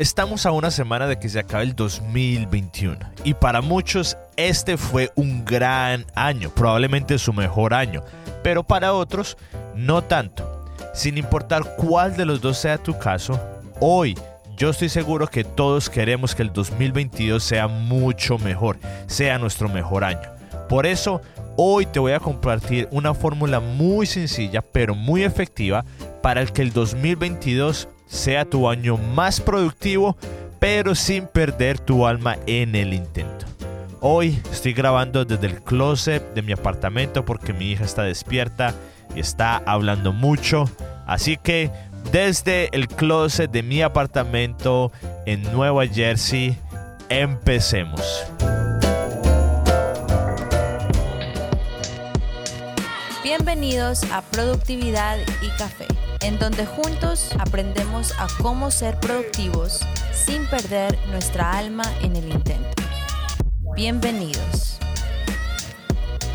Estamos a una semana de que se acabe el 2021 y para muchos este fue un gran año, probablemente su mejor año, pero para otros no tanto. Sin importar cuál de los dos sea tu caso, hoy yo estoy seguro que todos queremos que el 2022 sea mucho mejor, sea nuestro mejor año. Por eso, hoy te voy a compartir una fórmula muy sencilla pero muy efectiva para el que el 2022 sea tu año más productivo, pero sin perder tu alma en el intento. Hoy estoy grabando desde el closet de mi apartamento porque mi hija está despierta y está hablando mucho. Así que desde el closet de mi apartamento en Nueva Jersey, empecemos. Bienvenidos a Productividad y Café en donde juntos aprendemos a cómo ser productivos sin perder nuestra alma en el intento. Bienvenidos.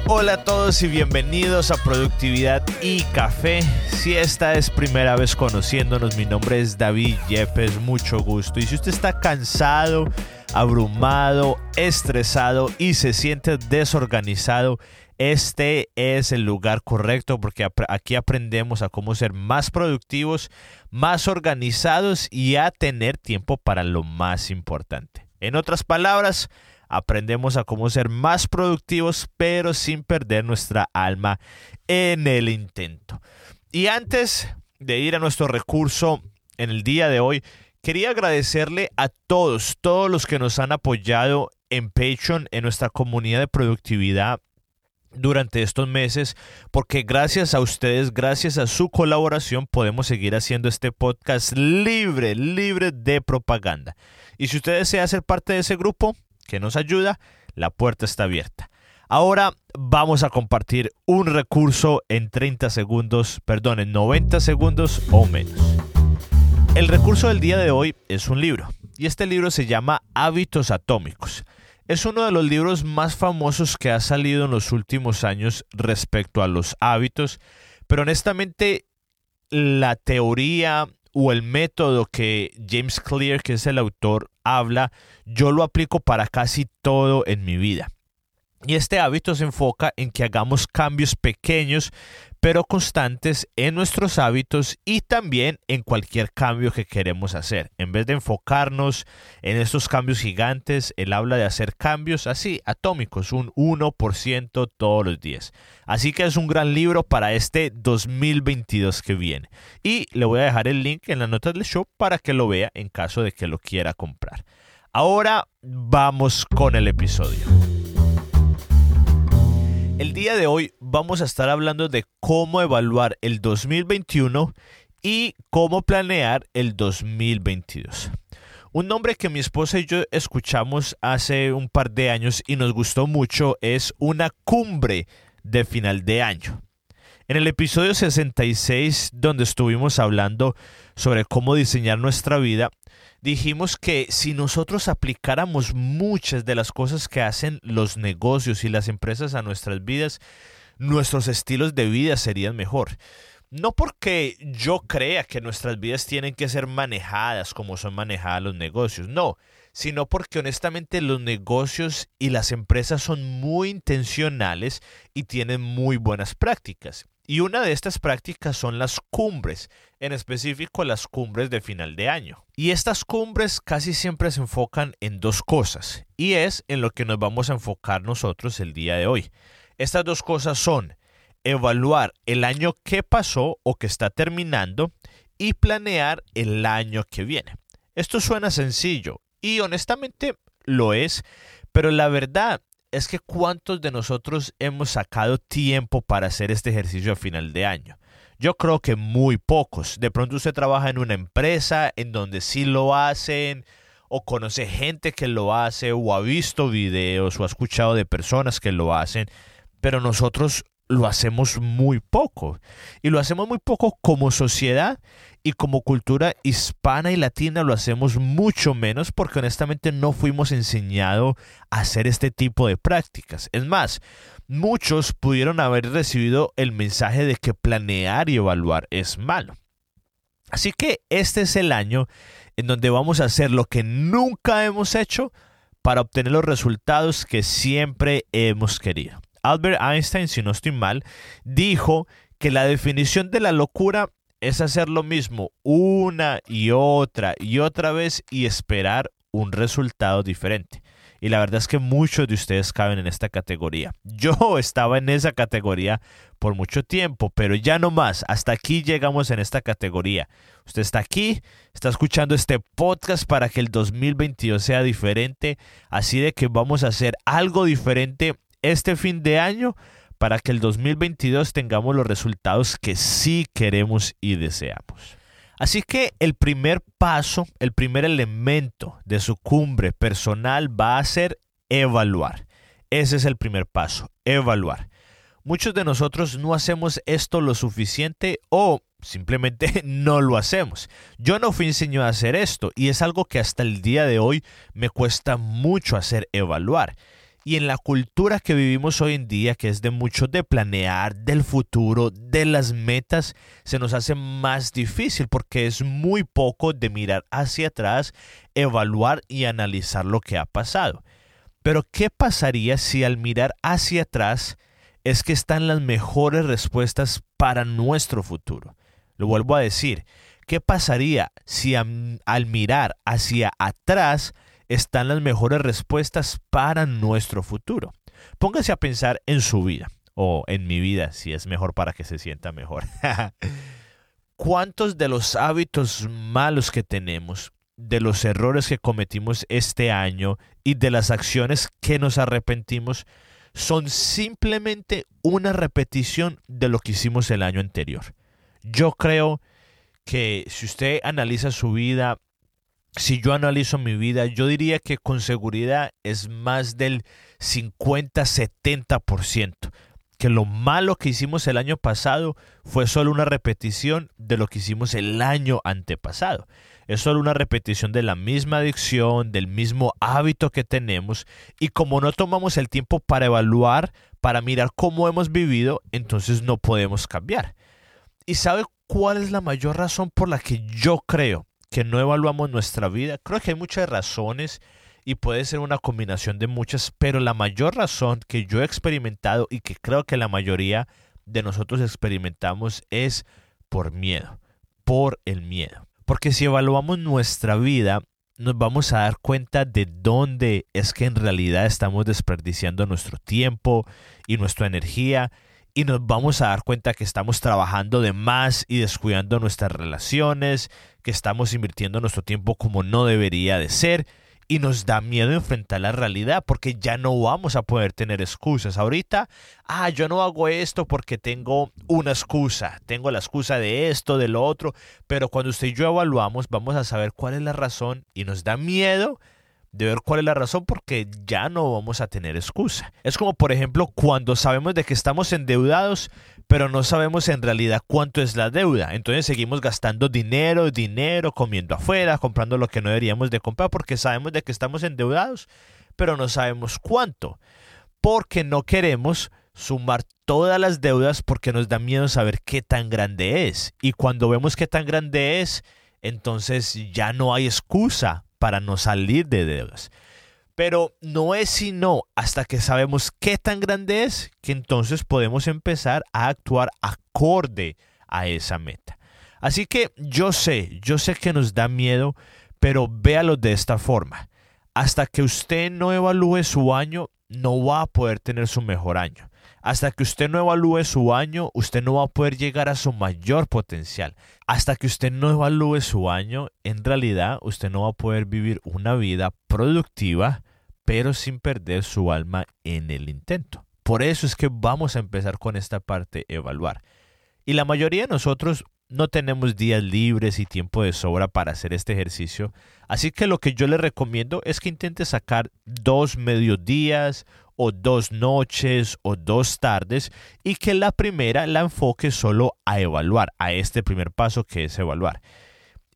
Hola a todos y bienvenidos a Productividad y Café. Si esta es primera vez conociéndonos, mi nombre es David Yepes, mucho gusto. Y si usted está cansado, abrumado, estresado y se siente desorganizado, este es el lugar correcto porque aquí aprendemos a cómo ser más productivos, más organizados y a tener tiempo para lo más importante. En otras palabras, aprendemos a cómo ser más productivos pero sin perder nuestra alma en el intento. Y antes de ir a nuestro recurso en el día de hoy, quería agradecerle a todos, todos los que nos han apoyado en Patreon, en nuestra comunidad de productividad durante estos meses porque gracias a ustedes, gracias a su colaboración podemos seguir haciendo este podcast libre, libre de propaganda. Y si usted desea ser parte de ese grupo que nos ayuda, la puerta está abierta. Ahora vamos a compartir un recurso en 30 segundos, perdón, en 90 segundos o menos. El recurso del día de hoy es un libro y este libro se llama Hábitos Atómicos. Es uno de los libros más famosos que ha salido en los últimos años respecto a los hábitos, pero honestamente la teoría o el método que James Clear, que es el autor, habla, yo lo aplico para casi todo en mi vida. Y este hábito se enfoca en que hagamos cambios pequeños pero constantes en nuestros hábitos y también en cualquier cambio que queremos hacer. En vez de enfocarnos en estos cambios gigantes, él habla de hacer cambios así, atómicos, un 1% todos los días. Así que es un gran libro para este 2022 que viene. Y le voy a dejar el link en las notas del show para que lo vea en caso de que lo quiera comprar. Ahora vamos con el episodio. El día de hoy vamos a estar hablando de cómo evaluar el 2021 y cómo planear el 2022. Un nombre que mi esposa y yo escuchamos hace un par de años y nos gustó mucho es una cumbre de final de año. En el episodio 66, donde estuvimos hablando sobre cómo diseñar nuestra vida, dijimos que si nosotros aplicáramos muchas de las cosas que hacen los negocios y las empresas a nuestras vidas, nuestros estilos de vida serían mejor. No porque yo crea que nuestras vidas tienen que ser manejadas como son manejadas los negocios, no, sino porque honestamente los negocios y las empresas son muy intencionales y tienen muy buenas prácticas. Y una de estas prácticas son las cumbres, en específico las cumbres de final de año. Y estas cumbres casi siempre se enfocan en dos cosas, y es en lo que nos vamos a enfocar nosotros el día de hoy. Estas dos cosas son evaluar el año que pasó o que está terminando y planear el año que viene. Esto suena sencillo y honestamente lo es, pero la verdad es que cuántos de nosotros hemos sacado tiempo para hacer este ejercicio a final de año. Yo creo que muy pocos. De pronto usted trabaja en una empresa en donde sí lo hacen, o conoce gente que lo hace, o ha visto videos, o ha escuchado de personas que lo hacen, pero nosotros lo hacemos muy poco. Y lo hacemos muy poco como sociedad y como cultura hispana y latina lo hacemos mucho menos porque honestamente no fuimos enseñados a hacer este tipo de prácticas. Es más, muchos pudieron haber recibido el mensaje de que planear y evaluar es malo. Así que este es el año en donde vamos a hacer lo que nunca hemos hecho para obtener los resultados que siempre hemos querido. Albert Einstein, si no estoy mal, dijo que la definición de la locura es hacer lo mismo una y otra y otra vez y esperar un resultado diferente. Y la verdad es que muchos de ustedes caben en esta categoría. Yo estaba en esa categoría por mucho tiempo, pero ya no más. Hasta aquí llegamos en esta categoría. Usted está aquí, está escuchando este podcast para que el 2022 sea diferente. Así de que vamos a hacer algo diferente este fin de año para que el 2022 tengamos los resultados que sí queremos y deseamos. Así que el primer paso, el primer elemento de su cumbre personal va a ser evaluar. Ese es el primer paso, evaluar. Muchos de nosotros no hacemos esto lo suficiente o simplemente no lo hacemos. Yo no fui enseñado a hacer esto y es algo que hasta el día de hoy me cuesta mucho hacer evaluar. Y en la cultura que vivimos hoy en día, que es de mucho de planear, del futuro, de las metas, se nos hace más difícil porque es muy poco de mirar hacia atrás, evaluar y analizar lo que ha pasado. Pero ¿qué pasaría si al mirar hacia atrás es que están las mejores respuestas para nuestro futuro? Lo vuelvo a decir, ¿qué pasaría si al mirar hacia atrás están las mejores respuestas para nuestro futuro. Póngase a pensar en su vida o en mi vida, si es mejor para que se sienta mejor. ¿Cuántos de los hábitos malos que tenemos, de los errores que cometimos este año y de las acciones que nos arrepentimos son simplemente una repetición de lo que hicimos el año anterior? Yo creo que si usted analiza su vida si yo analizo mi vida, yo diría que con seguridad es más del 50-70%. Que lo malo que hicimos el año pasado fue solo una repetición de lo que hicimos el año antepasado. Es solo una repetición de la misma adicción, del mismo hábito que tenemos. Y como no tomamos el tiempo para evaluar, para mirar cómo hemos vivido, entonces no podemos cambiar. ¿Y sabe cuál es la mayor razón por la que yo creo que no evaluamos nuestra vida. Creo que hay muchas razones y puede ser una combinación de muchas, pero la mayor razón que yo he experimentado y que creo que la mayoría de nosotros experimentamos es por miedo, por el miedo. Porque si evaluamos nuestra vida, nos vamos a dar cuenta de dónde es que en realidad estamos desperdiciando nuestro tiempo y nuestra energía y nos vamos a dar cuenta que estamos trabajando de más y descuidando nuestras relaciones, que estamos invirtiendo nuestro tiempo como no debería de ser y nos da miedo enfrentar la realidad porque ya no vamos a poder tener excusas. Ahorita, ah, yo no hago esto porque tengo una excusa, tengo la excusa de esto, de lo otro, pero cuando usted y yo evaluamos vamos a saber cuál es la razón y nos da miedo de ver cuál es la razón porque ya no vamos a tener excusa. Es como por ejemplo cuando sabemos de que estamos endeudados pero no sabemos en realidad cuánto es la deuda. Entonces seguimos gastando dinero, dinero, comiendo afuera, comprando lo que no deberíamos de comprar porque sabemos de que estamos endeudados pero no sabemos cuánto. Porque no queremos sumar todas las deudas porque nos da miedo saber qué tan grande es. Y cuando vemos qué tan grande es, entonces ya no hay excusa para no salir de deudas. Pero no es sino hasta que sabemos qué tan grande es que entonces podemos empezar a actuar acorde a esa meta. Así que yo sé, yo sé que nos da miedo, pero véalo de esta forma. Hasta que usted no evalúe su año, no va a poder tener su mejor año. Hasta que usted no evalúe su año, usted no va a poder llegar a su mayor potencial. Hasta que usted no evalúe su año, en realidad usted no va a poder vivir una vida productiva, pero sin perder su alma en el intento. Por eso es que vamos a empezar con esta parte, evaluar. Y la mayoría de nosotros no tenemos días libres y tiempo de sobra para hacer este ejercicio, así que lo que yo le recomiendo es que intente sacar dos mediodías o dos noches o dos tardes y que la primera la enfoque solo a evaluar, a este primer paso que es evaluar.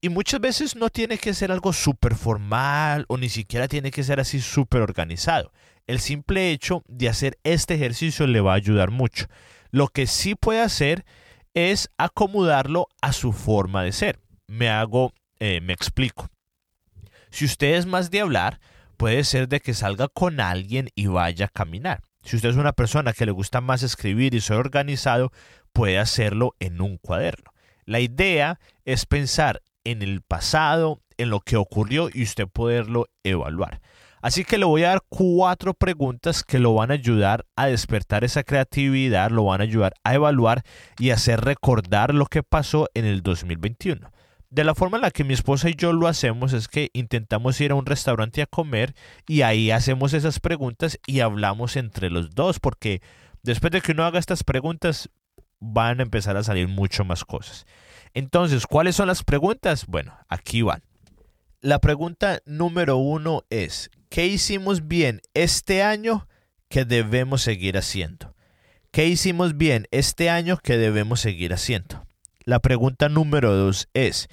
Y muchas veces no tiene que ser algo súper formal o ni siquiera tiene que ser así súper organizado. El simple hecho de hacer este ejercicio le va a ayudar mucho. Lo que sí puede hacer es acomodarlo a su forma de ser. Me hago, eh, me explico. Si usted es más de hablar, puede ser de que salga con alguien y vaya a caminar. Si usted es una persona que le gusta más escribir y soy organizado, puede hacerlo en un cuaderno. La idea es pensar en el pasado, en lo que ocurrió y usted poderlo evaluar. Así que le voy a dar cuatro preguntas que lo van a ayudar a despertar esa creatividad, lo van a ayudar a evaluar y hacer recordar lo que pasó en el 2021. De la forma en la que mi esposa y yo lo hacemos es que intentamos ir a un restaurante a comer y ahí hacemos esas preguntas y hablamos entre los dos, porque después de que uno haga estas preguntas van a empezar a salir mucho más cosas. Entonces, ¿cuáles son las preguntas? Bueno, aquí van. La pregunta número uno es, ¿qué hicimos bien este año que debemos seguir haciendo? ¿Qué hicimos bien este año que debemos seguir haciendo? La pregunta número dos es,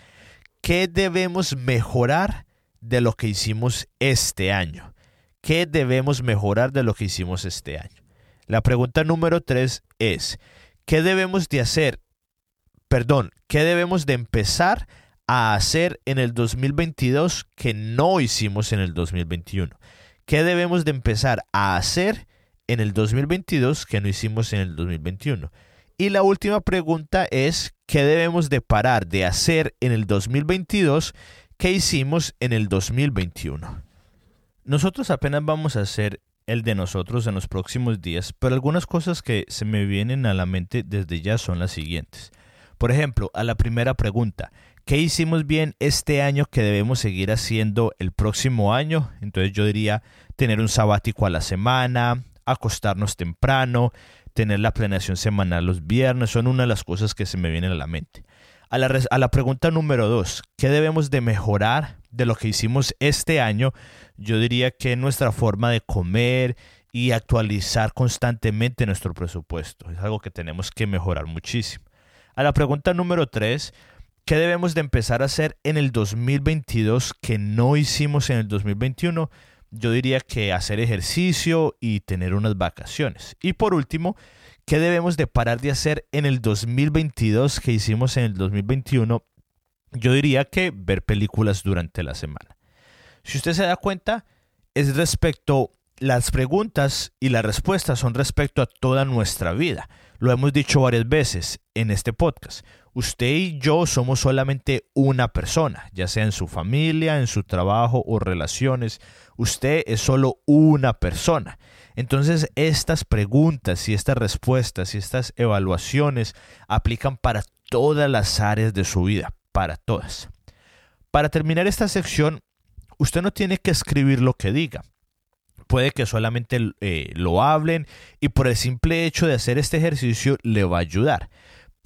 ¿qué debemos mejorar de lo que hicimos este año? ¿Qué debemos mejorar de lo que hicimos este año? La pregunta número tres es, ¿qué debemos de hacer? Perdón, ¿qué debemos de empezar a hacer en el 2022 que no hicimos en el 2021? ¿Qué debemos de empezar a hacer en el 2022 que no hicimos en el 2021? Y la última pregunta es, ¿qué debemos de parar de hacer en el 2022 que hicimos en el 2021? Nosotros apenas vamos a hacer el de nosotros en los próximos días, pero algunas cosas que se me vienen a la mente desde ya son las siguientes. Por ejemplo, a la primera pregunta, ¿qué hicimos bien este año que debemos seguir haciendo el próximo año? Entonces yo diría tener un sabático a la semana, acostarnos temprano, tener la planeación semanal los viernes, son una de las cosas que se me vienen a la mente. A la, pregunta número dos, ¿qué debemos de mejorar de lo que hicimos este año? Yo diría que nuestra forma de comer y actualizar constantemente nuestro presupuesto. Es algo que tenemos que mejorar muchísimo. A la pregunta número 3, ¿qué debemos de empezar a hacer en el 2022 que no hicimos en el 2021? Yo diría que hacer ejercicio y tener unas vacaciones. Y por último, ¿qué debemos de parar de hacer en el 2022 que hicimos en el 2021? Yo diría que ver películas durante la semana. Si usted se da cuenta, es respecto las preguntas y las respuestas son respecto a toda nuestra vida. Lo hemos dicho varias veces en este podcast. Usted y yo somos solamente una persona, ya sea en su familia, en su trabajo o relaciones. Usted es solo una persona. Entonces estas preguntas y estas respuestas y estas evaluaciones aplican para todas las áreas de su vida, para todas. Para terminar esta sección, usted no tiene que escribir lo que diga puede que solamente eh, lo hablen y por el simple hecho de hacer este ejercicio le va a ayudar.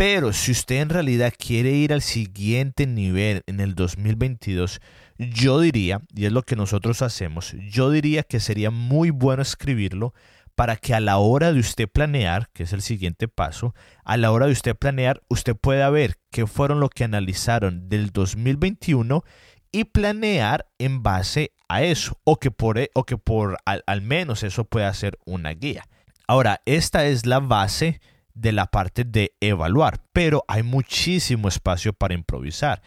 Pero si usted en realidad quiere ir al siguiente nivel en el 2022, yo diría, y es lo que nosotros hacemos, yo diría que sería muy bueno escribirlo para que a la hora de usted planear, que es el siguiente paso, a la hora de usted planear, usted pueda ver qué fueron lo que analizaron del 2021 y planear en base a eso o que por, e, o que por al, al menos eso pueda ser una guía. Ahora, esta es la base de la parte de evaluar, pero hay muchísimo espacio para improvisar.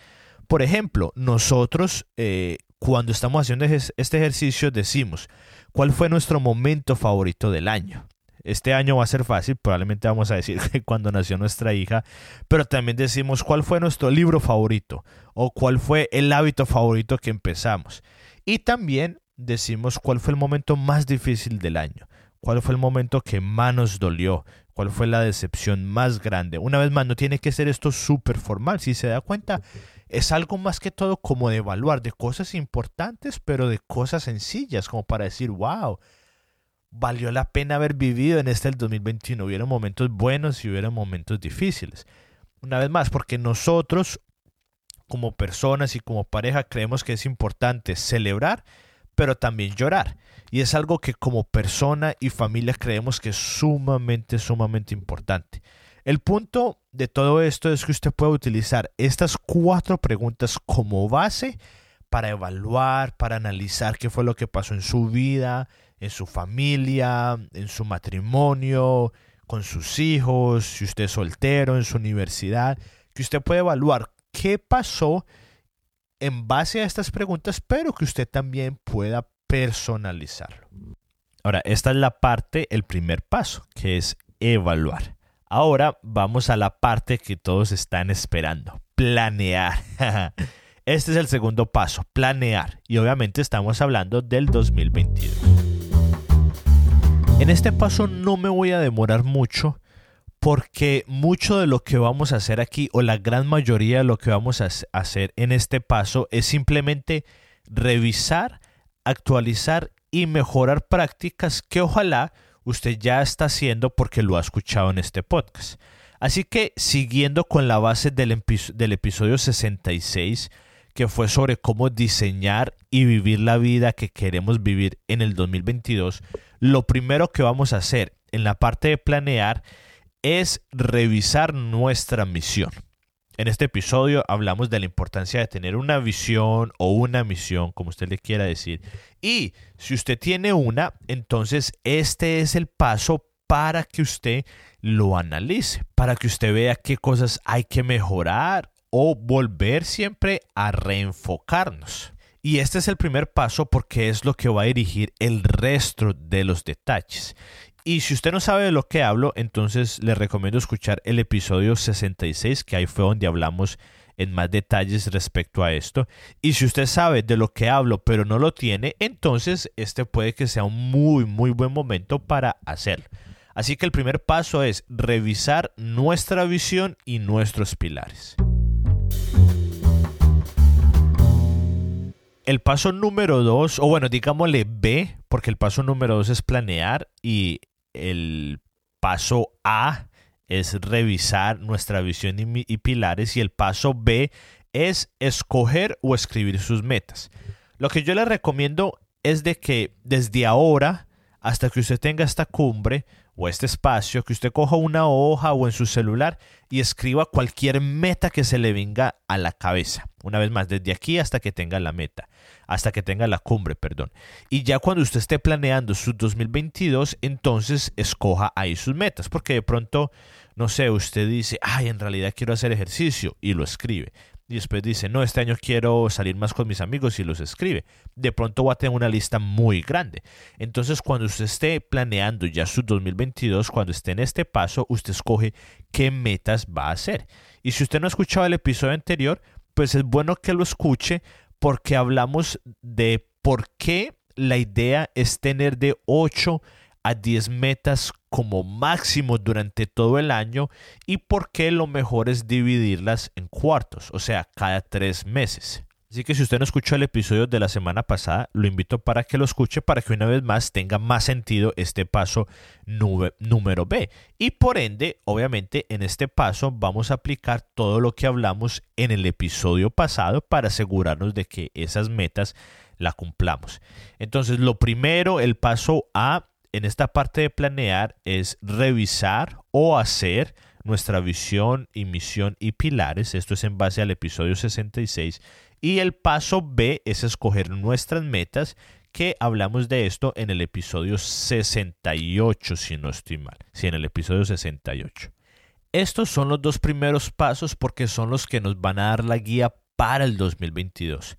Por ejemplo, nosotros eh, cuando estamos haciendo este ejercicio decimos, ¿cuál fue nuestro momento favorito del año? Este año va a ser fácil, probablemente vamos a decir que cuando nació nuestra hija, pero también decimos cuál fue nuestro libro favorito o cuál fue el hábito favorito que empezamos. Y también decimos cuál fue el momento más difícil del año, cuál fue el momento que más nos dolió, cuál fue la decepción más grande. Una vez más, no tiene que ser esto súper formal, si se da cuenta, es algo más que todo como de evaluar de cosas importantes, pero de cosas sencillas, como para decir, wow, valió la pena haber vivido en este el 2021. Hubieron momentos buenos y hubieron momentos difíciles. Una vez más, porque nosotros como personas y como pareja creemos que es importante celebrar, pero también llorar. Y es algo que como persona y familia creemos que es sumamente, sumamente importante. El punto de todo esto es que usted puede utilizar estas cuatro preguntas como base para evaluar, para analizar qué fue lo que pasó en su vida, en su familia, en su matrimonio, con sus hijos, si usted es soltero, en su universidad, que usted puede evaluar qué pasó en base a estas preguntas, pero que usted también pueda personalizarlo. Ahora, esta es la parte, el primer paso, que es evaluar. Ahora vamos a la parte que todos están esperando, planear. Este es el segundo paso, planear. Y obviamente estamos hablando del 2022. En este paso no me voy a demorar mucho porque mucho de lo que vamos a hacer aquí o la gran mayoría de lo que vamos a hacer en este paso es simplemente revisar, actualizar y mejorar prácticas que ojalá usted ya está haciendo porque lo ha escuchado en este podcast. Así que siguiendo con la base del, del episodio 66, que fue sobre cómo diseñar y vivir la vida que queremos vivir en el 2022, lo primero que vamos a hacer en la parte de planear es revisar nuestra misión. En este episodio hablamos de la importancia de tener una visión o una misión, como usted le quiera decir. Y si usted tiene una, entonces este es el paso para que usted lo analice, para que usted vea qué cosas hay que mejorar o volver siempre a reenfocarnos. Y este es el primer paso porque es lo que va a dirigir el resto de los detalles. Y si usted no sabe de lo que hablo, entonces le recomiendo escuchar el episodio 66, que ahí fue donde hablamos en más detalles respecto a esto. Y si usted sabe de lo que hablo pero no lo tiene, entonces este puede que sea un muy, muy buen momento para hacerlo. Así que el primer paso es revisar nuestra visión y nuestros pilares. El paso número dos, o bueno, digámosle B, porque el paso número dos es planear y el paso A es revisar nuestra visión y, pilares y el paso B es escoger o escribir sus metas. Lo que yo le recomiendo es de que desde ahora hasta que usted tenga esta cumbre o este espacio, que usted coja una hoja o en su celular y escriba cualquier meta que se le venga a la cabeza. Una vez más, desde aquí hasta que tenga la meta, hasta que tenga la cumbre, perdón. Y ya cuando usted esté planeando su 2022, entonces escoja ahí sus metas, porque de pronto, no sé, usted dice, ay, en realidad quiero hacer ejercicio y lo escribe y después dice, no, este año quiero salir más con mis amigos y los escribe. De pronto va a tener una lista muy grande. Entonces, cuando usted esté planeando ya su 2022, cuando esté en este paso, usted escoge qué metas va a hacer. Y si usted no ha escuchado el episodio anterior, pues es bueno que lo escuche porque hablamos de por qué la idea es tener de 8 a 10 metas como máximo durante todo el año y por qué lo mejor es dividirlas en cuartos, o sea, cada tres meses. Así que si usted no escuchó el episodio de la semana pasada, lo invito para que lo escuche para que una vez más tenga más sentido este paso número B. Y por ende, obviamente, en este paso vamos a aplicar todo lo que hablamos en el episodio pasado para asegurarnos de que esas metas la cumplamos. Entonces, lo primero, el paso A en esta parte de planear es revisar o hacer nuestra visión y misión y pilares. Esto es en base al episodio 66. Y el paso B es escoger nuestras metas, que hablamos de esto en el episodio 68, si no estoy mal. Sí, en el episodio 68. Estos son los dos primeros pasos porque son los que nos van a dar la guía para el 2022.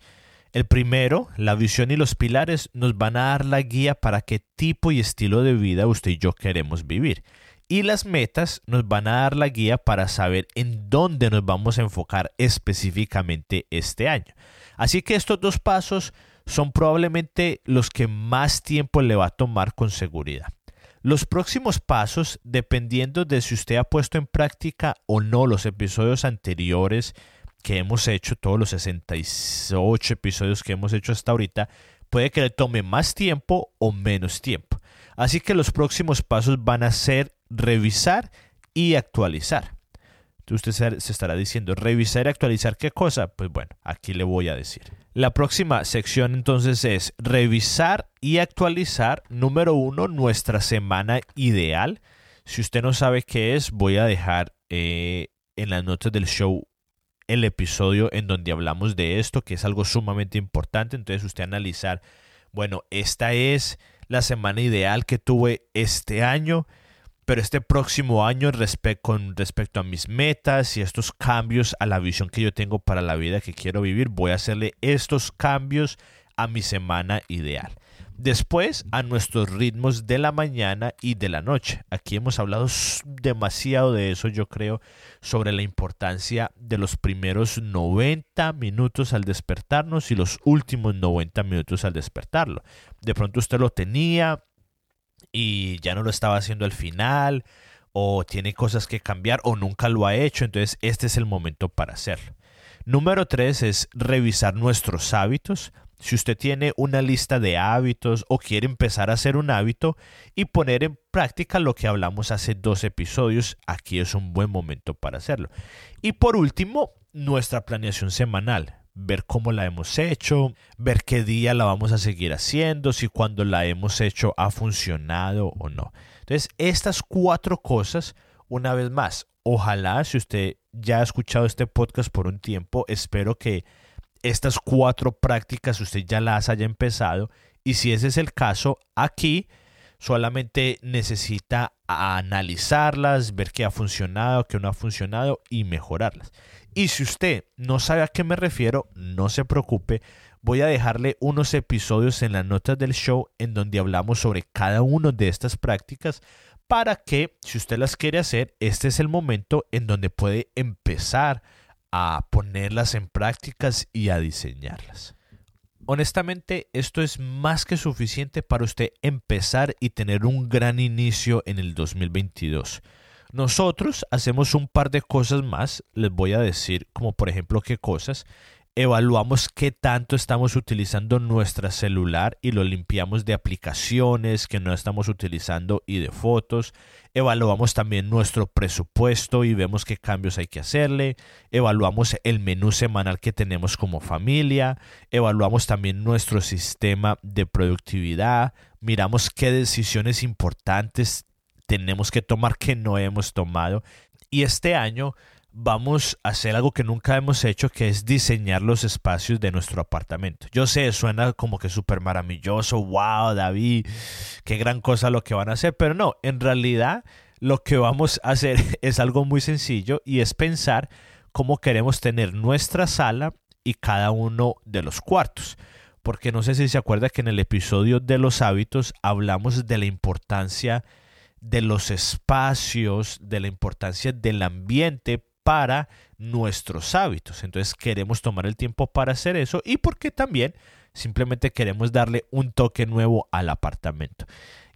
El primero, la visión y los pilares, nos van a dar la guía para qué tipo y estilo de vida usted y yo queremos vivir. Y las metas nos van a dar la guía para saber en dónde nos vamos a enfocar específicamente este año. Así que estos dos pasos son probablemente los que más tiempo le va a tomar con seguridad. Los próximos pasos, dependiendo de si usted ha puesto en práctica o no los episodios anteriores, que hemos hecho, todos los 68 episodios que hemos hecho hasta ahorita, puede que le tome más tiempo o menos tiempo. Así que los próximos pasos van a ser revisar y actualizar. Usted se estará diciendo, revisar y actualizar qué cosa? Pues bueno, aquí le voy a decir. La próxima sección entonces es revisar y actualizar, número uno, nuestra semana ideal. Si usted no sabe qué es, voy a dejar eh, en las notas del show el episodio en donde hablamos de esto, que es algo sumamente importante. Entonces usted analizar, bueno, esta es la semana ideal que tuve este año. pero este próximo año con respecto a mis metas y estos cambios a la visión que yo tengo para la vida que quiero vivir, voy a hacerle estos cambios a mi semana ideal. Después a nuestros ritmos de la mañana y de la noche. Aquí hemos hablado demasiado de eso, yo creo, sobre la importancia de los primeros 90 minutos al despertarnos y los últimos 90 minutos al despertarlo. De pronto usted lo tenía y ya no lo estaba haciendo al final o tiene cosas que cambiar o nunca lo ha hecho, entonces este es el momento para hacerlo. Número tres es revisar nuestros hábitos si usted tiene una lista de hábitos o quiere empezar a hacer un hábito y poner en práctica lo que hablamos hace dos episodios, aquí es un buen momento para hacerlo. Y por último, nuestra planeación semanal. Ver cómo la hemos hecho, ver qué día la vamos a seguir haciendo, si cuando la hemos hecho ha funcionado o no. Entonces, estas cuatro cosas, una vez más, ojalá si usted ya ha escuchado este podcast por un tiempo, espero que estas cuatro prácticas usted ya las haya empezado y si ese es el caso, aquí solamente necesita analizarlas, ver qué ha funcionado, qué no ha funcionado y mejorarlas. Y si usted no sabe a qué me refiero, no se preocupe, voy a dejarle unos episodios en las notas del show en donde hablamos sobre cada una de estas prácticas para que, si usted las quiere hacer, este es el momento en donde puede empezar a ponerlas en prácticas y a diseñarlas. Honestamente, esto es más que suficiente para usted empezar y tener un gran inicio en el 2022. Nosotros hacemos un par de cosas más, les voy a decir como por ejemplo qué cosas, evaluamos qué tanto estamos utilizando nuestra celular y lo limpiamos de aplicaciones que no estamos utilizando y de fotos. Evaluamos también nuestro presupuesto y vemos qué cambios hay que hacerle. Evaluamos el menú semanal que tenemos como familia. Evaluamos también nuestro sistema de productividad. Miramos qué decisiones importantes tenemos que tomar que no hemos tomado. Y este año vamos a hacer algo que nunca hemos hecho, que es diseñar los espacios de nuestro apartamento. Yo sé, suena como que súper maravilloso, wow, David, qué gran cosa lo que van a hacer, pero no, en realidad lo que vamos a hacer es algo muy sencillo y es pensar cómo queremos tener nuestra sala y cada uno de los cuartos. Porque no sé si se acuerda que en el episodio de los hábitos hablamos de la importancia de los espacios, de la importancia del ambiente para nuestros hábitos. Entonces queremos tomar el tiempo para hacer eso y porque también simplemente queremos darle un toque nuevo al apartamento.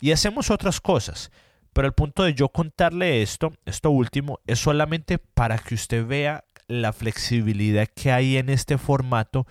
Y hacemos otras cosas. Pero el punto de yo contarle esto, esto último, es solamente para que usted vea la flexibilidad que hay en este formato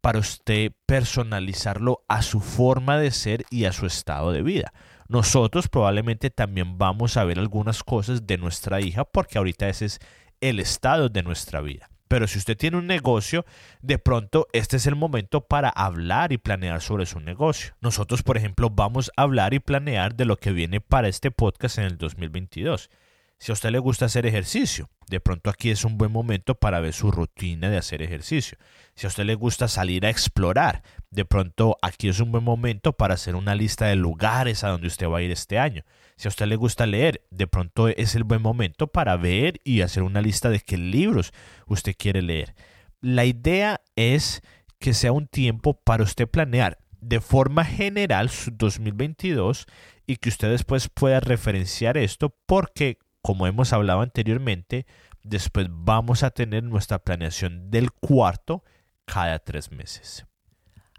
para usted personalizarlo a su forma de ser y a su estado de vida. Nosotros probablemente también vamos a ver algunas cosas de nuestra hija porque ahorita ese es el estado de nuestra vida. Pero si usted tiene un negocio, de pronto este es el momento para hablar y planear sobre su negocio. Nosotros, por ejemplo, vamos a hablar y planear de lo que viene para este podcast en el 2022. Si a usted le gusta hacer ejercicio, de pronto aquí es un buen momento para ver su rutina de hacer ejercicio. Si a usted le gusta salir a explorar, de pronto aquí es un buen momento para hacer una lista de lugares a donde usted va a ir este año. Si a usted le gusta leer, de pronto es el buen momento para ver y hacer una lista de qué libros usted quiere leer. La idea es que sea un tiempo para usted planear de forma general su 2022 y que usted después pueda referenciar esto porque como hemos hablado anteriormente, después vamos a tener nuestra planeación del cuarto cada tres meses.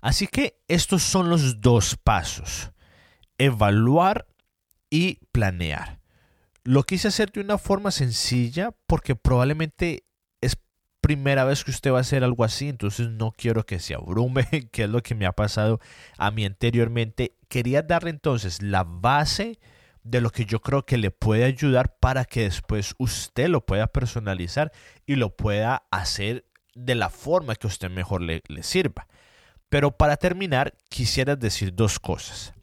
Así que estos son los dos pasos. Evaluar y planear. Lo quise hacer de una forma sencilla porque probablemente es primera vez que usted va a hacer algo así, entonces no quiero que se abrume, que es lo que me ha pasado a mí anteriormente. Quería darle entonces la base de lo que yo creo que le puede ayudar para que después usted lo pueda personalizar y lo pueda hacer de la forma que usted mejor le sirva. Pero para terminar, quisiera decir dos cosas.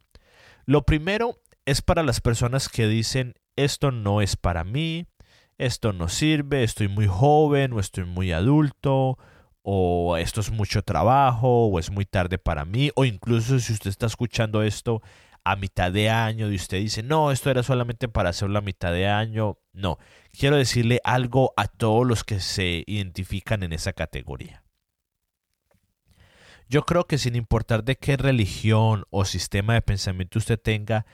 Lo primero es para las personas que dicen esto no es para mí, esto no sirve, estoy muy joven o estoy muy adulto o esto es mucho trabajo o es muy tarde para mí o incluso si usted está escuchando esto a mitad de año y usted dice, no, esto era solamente para hacerlo a mitad de año. No, quiero decirle algo a todos los que se identifican en esa categoría. Yo creo que sin importar de qué religión o sistema de pensamiento usted tenga,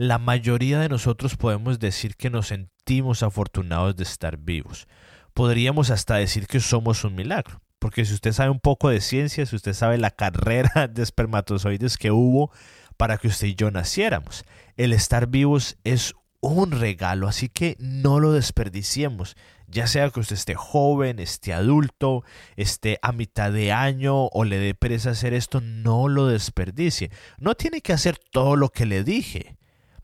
la mayoría de nosotros podemos decir que nos sentimos afortunados de estar vivos. Podríamos hasta decir que somos un milagro. Porque si usted sabe un poco de ciencia, si usted sabe la carrera de espermatozoides que hubo para que usted y yo naciéramos, el estar vivos es un regalo, así que no lo desperdiciemos ya sea que usted esté joven, esté adulto, esté a mitad de año o le dé pereza hacer esto, no lo desperdicie. No tiene que hacer todo lo que le dije,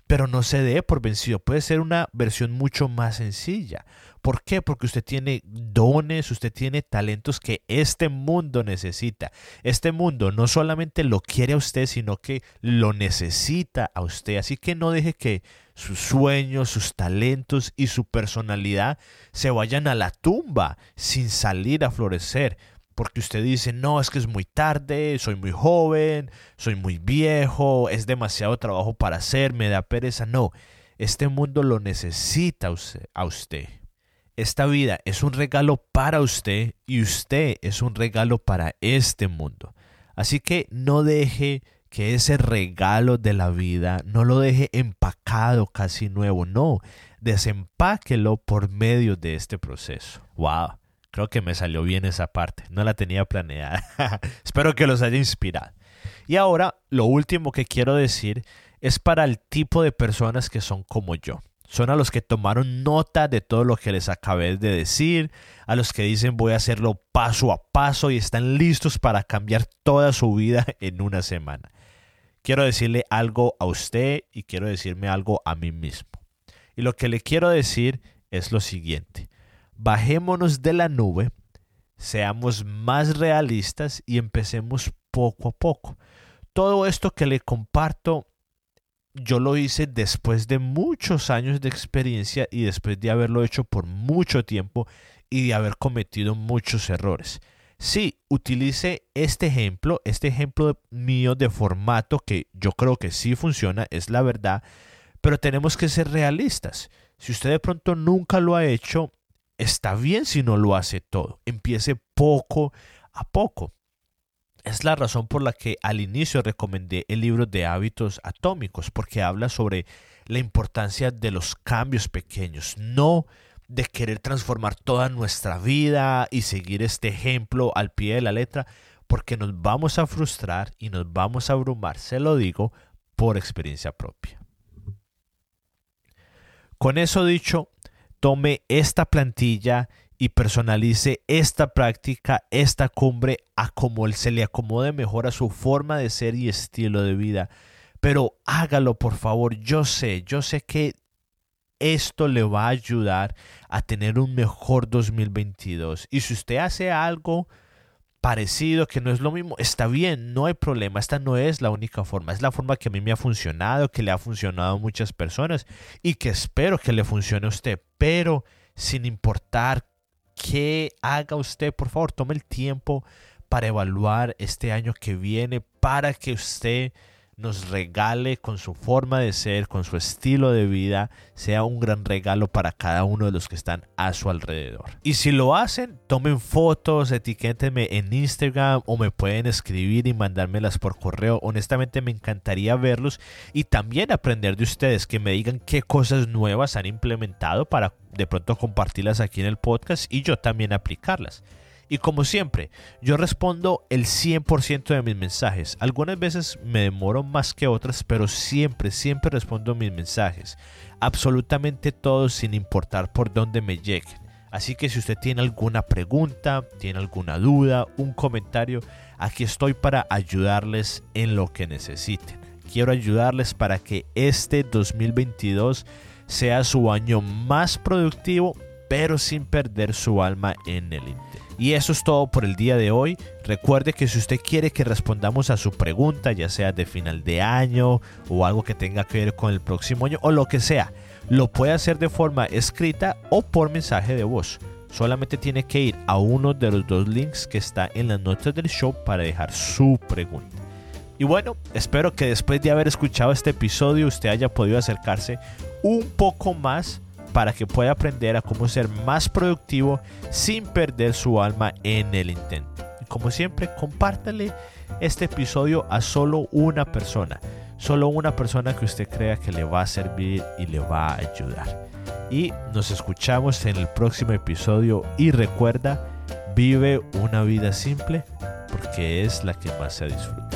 pero no se dé por vencido. Puede ser una versión mucho más sencilla. ¿Por qué? Porque usted tiene dones, usted tiene talentos que este mundo necesita. Este mundo no solamente lo quiere a usted, sino que lo necesita a usted. Así que no deje que sus sueños, sus talentos y su personalidad se vayan a la tumba sin salir a florecer. Porque usted dice, no, es que es muy tarde, soy muy joven, soy muy viejo, es demasiado trabajo para hacer, me da pereza. No, este mundo lo necesita a usted. Esta vida es un regalo para usted y usted es un regalo para este mundo. Así que no deje que ese regalo de la vida no lo deje empacado casi nuevo, no, desempáquelo por medio de este proceso. Wow, creo que me salió bien esa parte, no la tenía planeada. Espero que los haya inspirado. Y ahora, lo último que quiero decir es para el tipo de personas que son como yo. Son a los que tomaron nota de todo lo que les acabé de decir, a los que dicen voy a hacerlo paso a paso y están listos para cambiar toda su vida en una semana quiero decirle algo a usted y quiero decirme algo a mí mismo. Y lo que le quiero decir es lo siguiente. Bajémonos de la nube, seamos más realistas y empecemos poco a poco. Todo esto que le comparto, yo lo hice después de muchos años de experiencia y después de haberlo hecho por mucho tiempo y de haber cometido muchos errores. Sí, utilice este ejemplo, este ejemplo mío de formato que yo creo que sí funciona, es la verdad, pero tenemos que ser realistas. Si usted de pronto nunca lo ha hecho, está bien si no lo hace todo. Empiece poco a poco. Es la razón por la que al inicio recomendé el libro de hábitos atómicos, porque habla sobre la importancia de los cambios pequeños, no de querer transformar toda nuestra vida y seguir este ejemplo al pie de la letra, porque nos vamos a frustrar y nos vamos a abrumar, se lo digo por experiencia propia. Con eso dicho, tome esta plantilla y personalice esta práctica, esta cumbre, a como se le acomode mejor a su forma de ser y estilo de vida. Pero hágalo, por favor. Yo sé, yo sé que esto le va a ayudar a tener un mejor 2022. Y si usted hace algo parecido, que no es lo mismo, está bien, no hay problema. Esta no es la única forma. Es la forma que a mí me ha funcionado, que le ha funcionado a muchas personas y que espero que le funcione a usted. Pero sin importar qué haga usted, por favor, tome el tiempo para evaluar este año que viene para que usted nos regale con su forma de ser, con su estilo de vida, sea un gran regalo para cada uno de los que están a su alrededor. Y si lo hacen, tomen fotos, etiquétenme en Instagram o me pueden escribir y mandármelas por correo. Honestamente me encantaría verlos y también aprender de ustedes, que me digan qué cosas nuevas han implementado para de pronto compartirlas aquí en el podcast y yo también aplicarlas. Y como siempre, yo respondo el 100% de mis mensajes. Algunas veces me demoro más que otras, pero siempre, siempre respondo mis mensajes. Absolutamente todos sin importar por dónde me lleguen. Así que si usted tiene alguna pregunta, tiene alguna duda, un comentario, aquí estoy para ayudarles en lo que necesiten. Quiero ayudarles para que este 2022 sea su año más productivo, pero sin perder su alma en el. Y eso es todo por el día de hoy. Recuerde que si usted quiere que respondamos a su pregunta, ya sea de final de año o algo que tenga que ver con el próximo año o lo que sea, lo puede hacer de forma escrita o por mensaje de voz. Solamente tiene que ir a uno de los dos links que está en las notas del show para dejar su pregunta. Y bueno, espero que después de haber escuchado este episodio usted haya podido acercarse un poco más para que pueda aprender a cómo ser más productivo sin perder su alma en el intento. Y como siempre, compártale este episodio a solo una persona. Solo una persona que usted crea que le va a servir y le va a ayudar. Y nos escuchamos en el próximo episodio y recuerda, vive una vida simple porque es la que más se disfruta.